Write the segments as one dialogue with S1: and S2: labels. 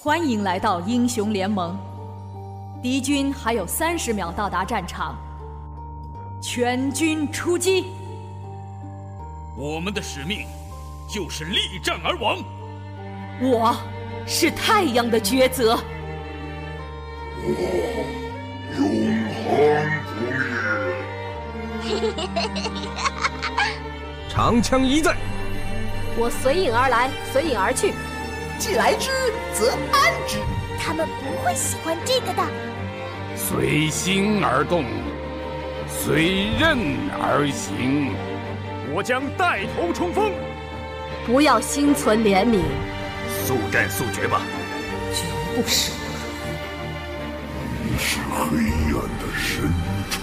S1: 欢迎来到英雄联盟。敌军还有三十秒到达战场，全军出击！
S2: 我们的使命就是力战而亡。
S1: 我是太阳的抉择。
S3: 我永恒不
S4: 灭。长枪一在。
S5: 我随影而来，随影而去。
S6: 既来之，则安之。
S7: 他们不会喜欢这个的。
S8: 随心而动，随刃而行。
S2: 我将带头冲锋。
S5: 不要心存怜悯，
S2: 速战速决吧。
S5: 绝不手软。
S3: 你是黑暗的深处。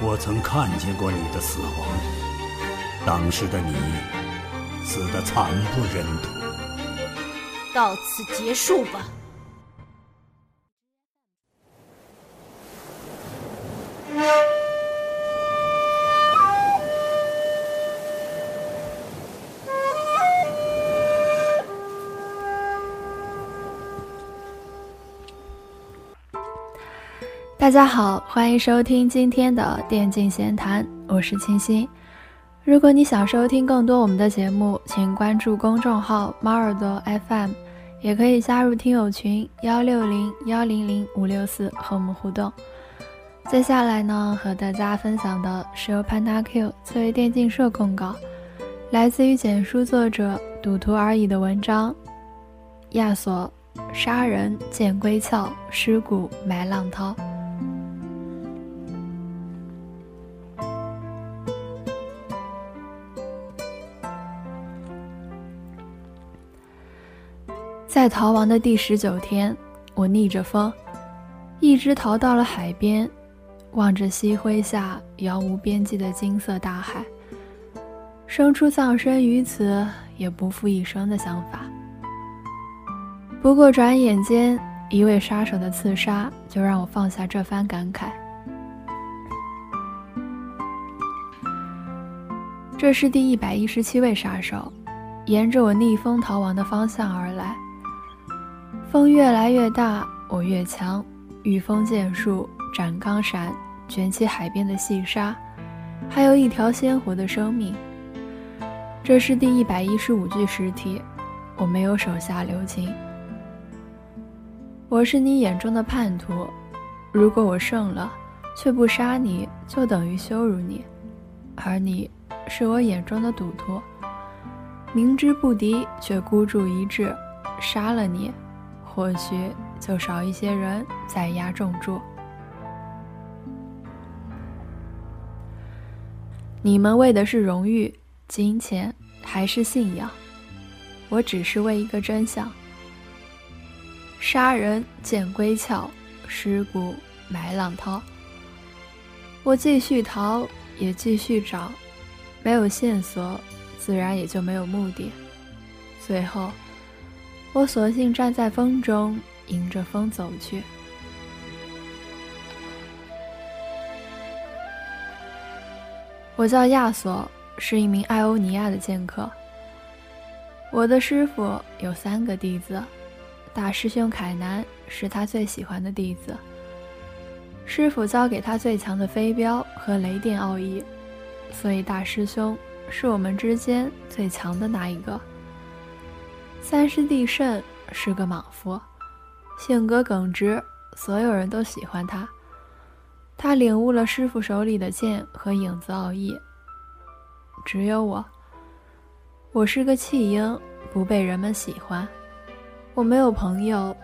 S9: 我曾看见过你的死亡，当时的你死的惨不忍睹。
S1: 到此结束吧。
S10: 大家好，欢迎收听今天的电竞闲谈，我是清新。如果你想收听更多我们的节目，请关注公众号猫耳朵 FM，也可以加入听友群幺六零幺零零五六四和我们互动。接下来呢，和大家分享的是由 Panda Q 作为电竞社控稿，来自于简书作者赌徒而已的文章。亚索杀人见归鞘，尸骨埋浪涛。在逃亡的第十九天，我逆着风，一直逃到了海边，望着夕晖下遥无边际的金色大海，生出葬身于此也不负一生的想法。不过转眼间，一位杀手的刺杀就让我放下这番感慨。这是第一百一十七位杀手，沿着我逆风逃亡的方向而来。风越来越大，我越强。御风剑术，斩钢闪，卷起海边的细沙，还有一条鲜活的生命。这是第一百一十五具尸体，我没有手下留情。我是你眼中的叛徒，如果我胜了，却不杀你，就等于羞辱你；而你，是我眼中的赌徒，明知不敌却孤注一掷，杀了你。或许就少一些人在押重注。你们为的是荣誉、金钱，还是信仰？我只是为一个真相。杀人见归鞘，尸骨埋浪涛。我继续逃，也继续找，没有线索，自然也就没有目的。最后。我索性站在风中，迎着风走去。我叫亚索，是一名艾欧尼亚的剑客。我的师傅有三个弟子，大师兄凯南是他最喜欢的弟子。师傅教给他最强的飞镖和雷电奥义，所以大师兄是我们之间最强的那一个。三师弟胜是个莽夫，性格耿直，所有人都喜欢他。他领悟了师傅手里的剑和影子奥义。只有我，我是个弃婴，不被人们喜欢。我没有朋友，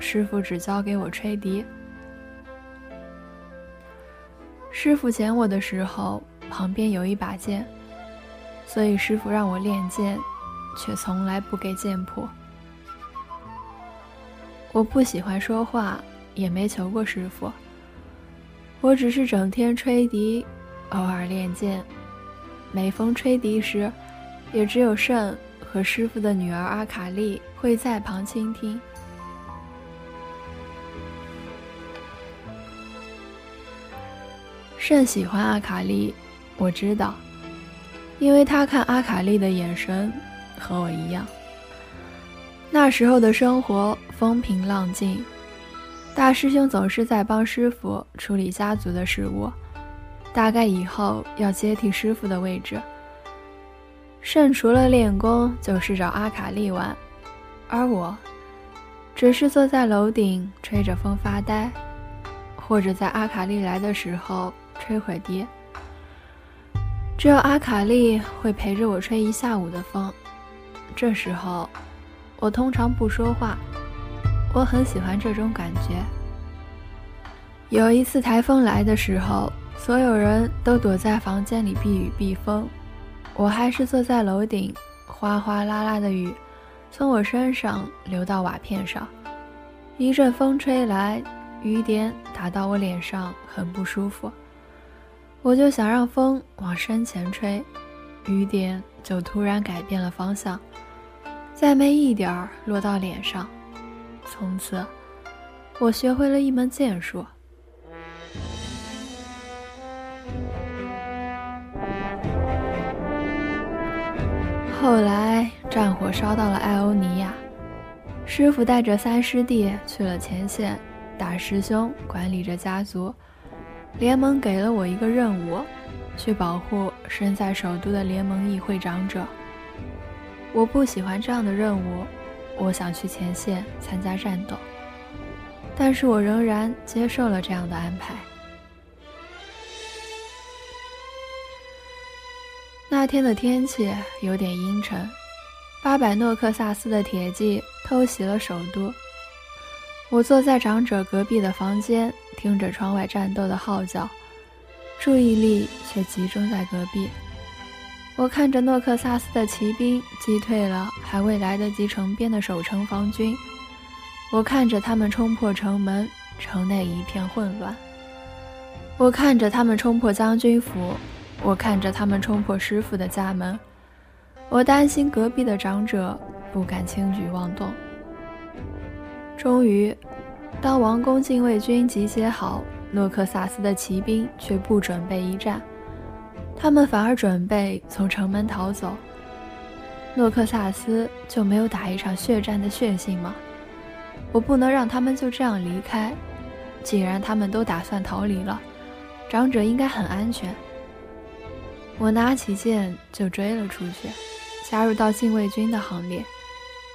S10: 师傅只教给我吹笛。师傅捡我的时候，旁边有一把剑，所以师傅让我练剑。却从来不给剑谱。我不喜欢说话，也没求过师傅。我只是整天吹笛，偶尔练剑。每逢吹笛时，也只有圣和师傅的女儿阿卡丽会在旁倾听。圣喜欢阿卡丽，我知道，因为他看阿卡丽的眼神。和我一样，那时候的生活风平浪静，大师兄总是在帮师傅处理家族的事务，大概以后要接替师傅的位置。圣除了练功就是找阿卡丽玩，而我，只是坐在楼顶吹着风发呆，或者在阿卡丽来的时候吹会笛。只有阿卡丽会陪着我吹一下午的风，这时候。我通常不说话，我很喜欢这种感觉。有一次台风来的时候，所有人都躲在房间里避雨避风，我还是坐在楼顶，哗哗啦啦的雨从我身上流到瓦片上，一阵风吹来，雨点打到我脸上，很不舒服。我就想让风往身前吹，雨点就突然改变了方向。再没一点儿落到脸上。从此，我学会了一门剑术。后来战火烧到了艾欧尼亚，师傅带着三师弟去了前线，大师兄管理着家族。联盟给了我一个任务，去保护身在首都的联盟议会长者。我不喜欢这样的任务，我想去前线参加战斗，但是我仍然接受了这样的安排。那天的天气有点阴沉，八百诺克萨斯的铁骑偷袭了首都。我坐在长者隔壁的房间，听着窗外战斗的号角，注意力却集中在隔壁。我看着诺克萨斯的骑兵击退了还未来得及城边的守城防军，我看着他们冲破城门，城内一片混乱。我看着他们冲破将军府，我看着他们冲破师傅的家门，我担心隔壁的长者不敢轻举妄动。终于，当王宫禁卫军集结好，诺克萨斯的骑兵却不准备一战。他们反而准备从城门逃走。诺克萨斯就没有打一场血战的血性吗？我不能让他们就这样离开。既然他们都打算逃离了，长者应该很安全。我拿起剑就追了出去，加入到禁卫军的行列，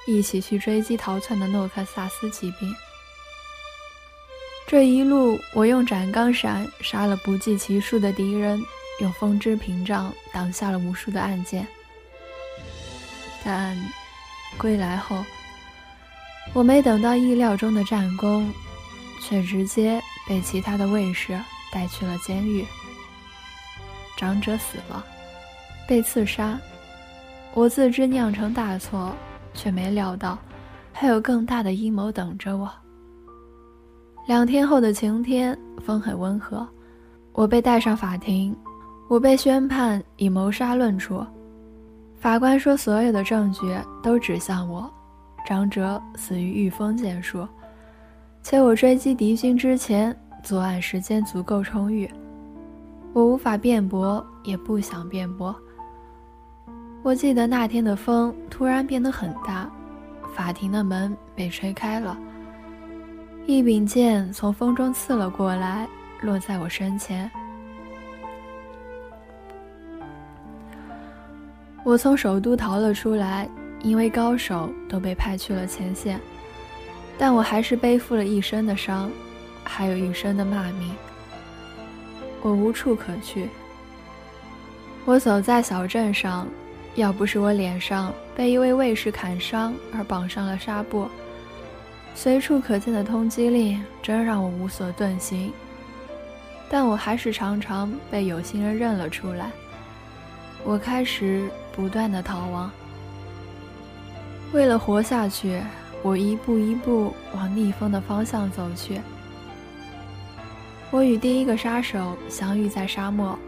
S10: 一起去追击逃窜的诺克萨斯骑兵。这一路，我用斩钢闪杀了不计其数的敌人。用风之屏障挡下了无数的暗箭，但归来后，我没等到意料中的战功，却直接被其他的卫士带去了监狱。长者死了，被刺杀。我自知酿成大错，却没料到还有更大的阴谋等着我。两天后的晴天，风很温和，我被带上法庭。我被宣判以谋杀论处，法官说所有的证据都指向我，长者死于御风剑术，且我追击敌军之前作案时间足够充裕。我无法辩驳，也不想辩驳。我记得那天的风突然变得很大，法庭的门被吹开了，一柄剑从风中刺了过来，落在我身前。我从首都逃了出来，因为高手都被派去了前线，但我还是背负了一身的伤，还有一身的骂名。我无处可去。我走在小镇上，要不是我脸上被一位卫士砍伤而绑上了纱布，随处可见的通缉令真让我无所遁形。但我还是常常被有心人认了出来。我开始。不断的逃亡，为了活下去，我一步一步往逆风的方向走去。我与第一个杀手相遇在沙漠，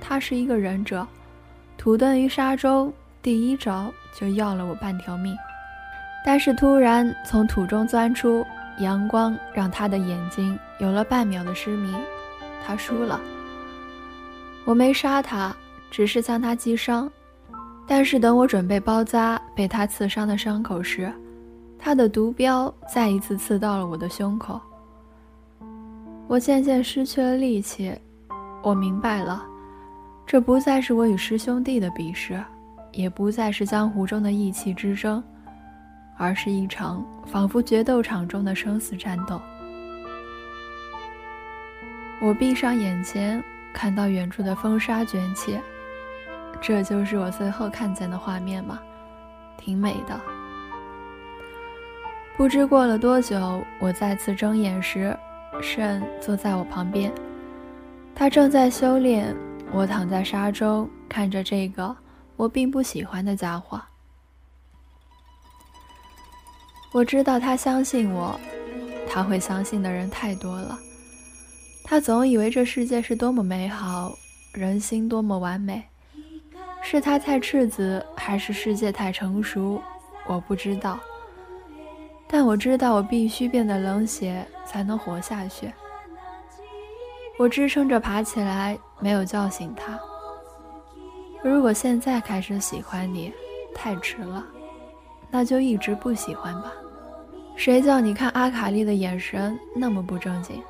S10: 他是一个忍者，土遁于沙中，第一招就要了我半条命。但是突然从土中钻出阳光，让他的眼睛有了半秒的失明，他输了。我没杀他，只是将他击伤。但是等我准备包扎被他刺伤的伤口时，他的毒镖再一次刺到了我的胸口。我渐渐失去了力气，我明白了，这不再是我与师兄弟的比试，也不再是江湖中的意气之争，而是一场仿佛决斗场中的生死战斗。我闭上眼前，看到远处的风沙卷起，这就是我最后看见的画面吗？挺美的。不知过了多久，我再次睁眼时。慎坐在我旁边，他正在修炼。我躺在沙中，看着这个我并不喜欢的家伙。我知道他相信我，他会相信的人太多了。他总以为这世界是多么美好，人心多么完美。是他太赤子，还是世界太成熟？我不知道。但我知道，我必须变得冷血，才能活下去。我支撑着爬起来，没有叫醒他。如果现在开始喜欢你，太迟了，那就一直不喜欢吧。谁叫你看阿卡丽的眼神那么不正经？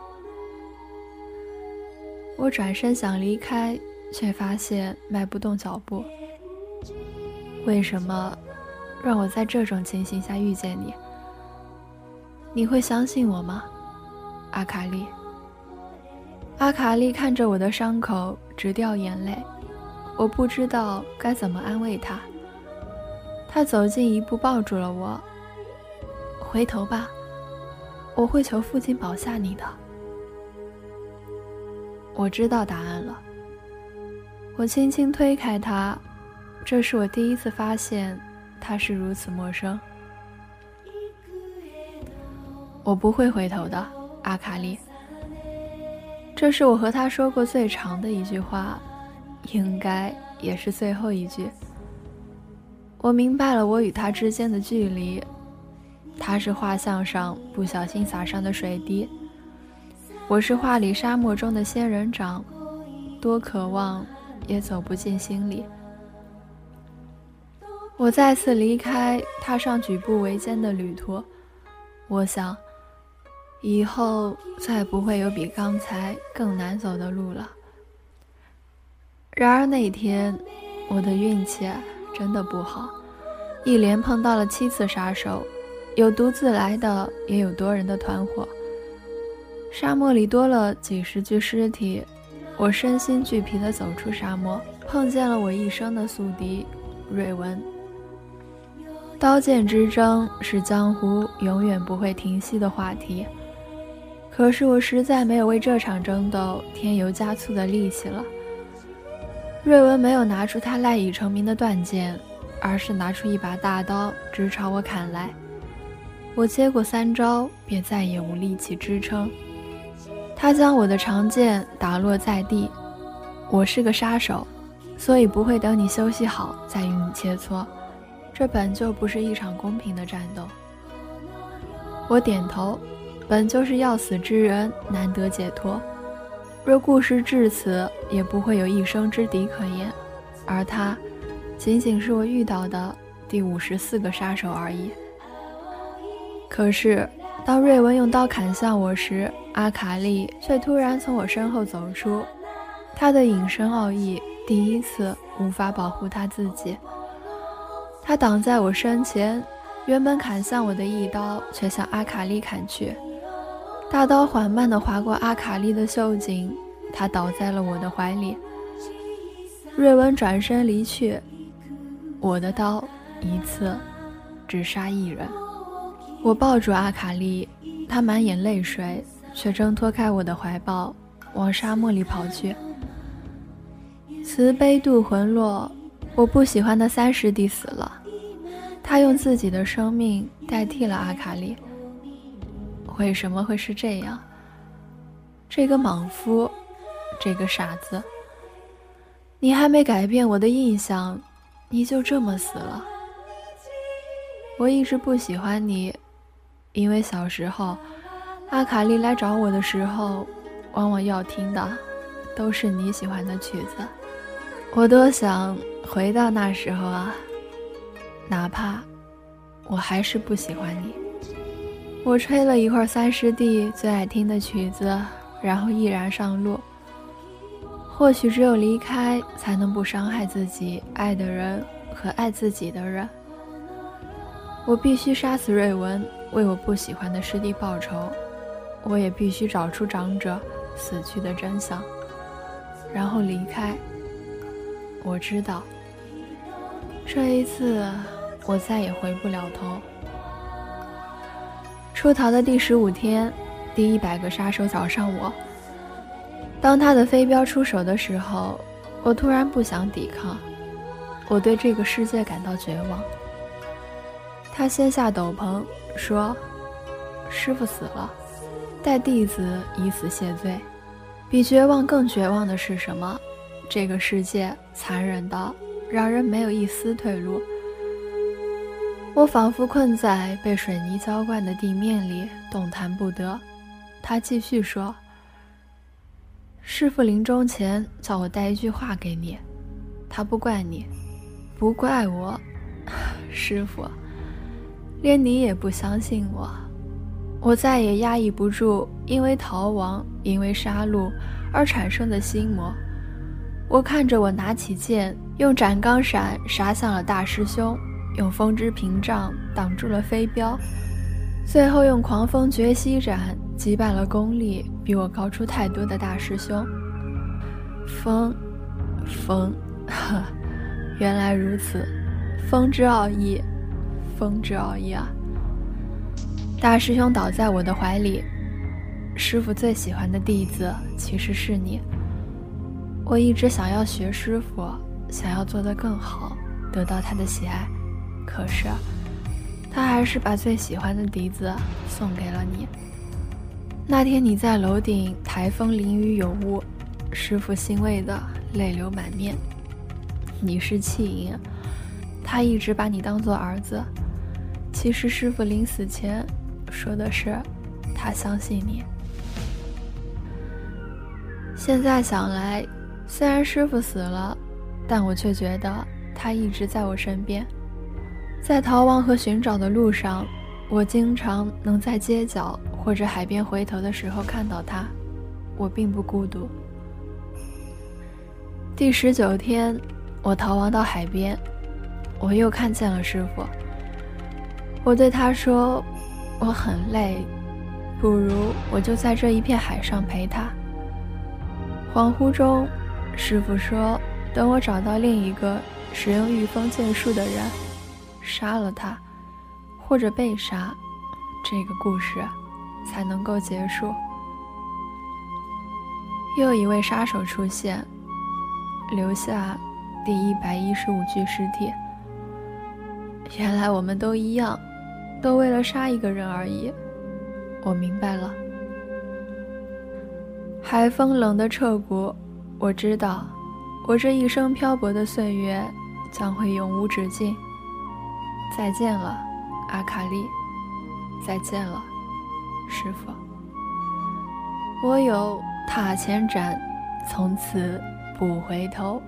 S10: 我转身想离开，却发现迈不动脚步。为什么让我在这种情形下遇见你？你会相信我吗，阿卡丽？阿卡丽看着我的伤口，直掉眼泪。我不知道该怎么安慰她。他走近一步，抱住了我。回头吧，我会求父亲保下你的。我知道答案了。我轻轻推开他，这是我第一次发现他是如此陌生。我不会回头的，阿卡丽。这是我和他说过最长的一句话，应该也是最后一句。我明白了我与他之间的距离，他是画像上不小心洒上的水滴，我是画里沙漠中的仙人掌，多渴望也走不进心里。我再次离开，踏上举步维艰的旅途，我想。以后再不会有比刚才更难走的路了。然而那天，我的运气真的不好，一连碰到了七次杀手，有独自来的，也有多人的团伙。沙漠里多了几十具尸体，我身心俱疲地走出沙漠，碰见了我一生的宿敌瑞文。刀剑之争是江湖永远不会停息的话题。可是我实在没有为这场争斗添油加醋的力气了。瑞文没有拿出他赖以成名的断剑，而是拿出一把大刀直朝我砍来。我接过三招，便再也无力气支撑。他将我的长剑打落在地。我是个杀手，所以不会等你休息好再与你切磋。这本就不是一场公平的战斗。我点头。本就是要死之人难得解脱，若故事至此，也不会有一生之敌可言。而他，仅仅是我遇到的第五十四个杀手而已。可是，当瑞文用刀砍向我时，阿卡丽却突然从我身后走出。他的隐身奥义第一次无法保护他自己，他挡在我身前，原本砍向我的一刀，却向阿卡丽砍去。大刀缓慢地划过阿卡丽的袖颈，她倒在了我的怀里。瑞文转身离去，我的刀一次只杀一人。我抱住阿卡丽，她满眼泪水，却挣脱开我的怀抱，往沙漠里跑去。慈悲渡魂落，我不喜欢的三师弟死了，他用自己的生命代替了阿卡丽。为什么会是这样？这个莽夫，这个傻子，你还没改变我的印象，你就这么死了。我一直不喜欢你，因为小时候，阿卡丽来找我的时候，往往要听的都是你喜欢的曲子。我多想回到那时候啊，哪怕我还是不喜欢你。我吹了一会儿三师弟最爱听的曲子，然后毅然上路。或许只有离开，才能不伤害自己爱的人和爱自己的人。我必须杀死瑞文，为我不喜欢的师弟报仇。我也必须找出长者死去的真相，然后离开。我知道，这一次我再也回不了头。出逃的第十五天，第一百个杀手找上我。当他的飞镖出手的时候，我突然不想抵抗，我对这个世界感到绝望。他掀下斗篷，说：“师傅死了，带弟子以死谢罪。比绝望更绝望的是什么？这个世界残忍到让人没有一丝退路。”我仿佛困在被水泥浇灌的地面里，动弹不得。他继续说：“师傅临终前叫我带一句话给你，他不怪你，不怪我，师傅，连你也不相信我。我再也压抑不住因为逃亡、因为杀戮而产生的心魔。我看着我拿起剑，用斩钢闪杀向了大师兄。”用风之屏障挡住了飞镖，最后用狂风绝息斩击败了功力比我高出太多的大师兄。风，风，呵，原来如此，风之奥义，风之奥义啊！大师兄倒在我的怀里，师傅最喜欢的弟子其实是你。我一直想要学师傅，想要做得更好，得到他的喜爱。可是，他还是把最喜欢的笛子送给了你。那天你在楼顶，台风淋雨有雾，师傅欣慰的泪流满面。你是弃婴，他一直把你当做儿子。其实师傅临死前说的是，他相信你。现在想来，虽然师傅死了，但我却觉得他一直在我身边。在逃亡和寻找的路上，我经常能在街角或者海边回头的时候看到他。我并不孤独。第十九天，我逃亡到海边，我又看见了师傅。我对他说：“我很累，不如我就在这一片海上陪他。”恍惚中，师傅说：“等我找到另一个使用御风剑术的人。”杀了他，或者被杀，这个故事才能够结束。又一位杀手出现，留下第一百一十五具尸体。原来我们都一样，都为了杀一个人而已。我明白了。海风冷得彻骨，我知道，我这一生漂泊的岁月将会永无止境。再见了，阿卡丽。再见了，师傅。我有塔前斩，从此不回头。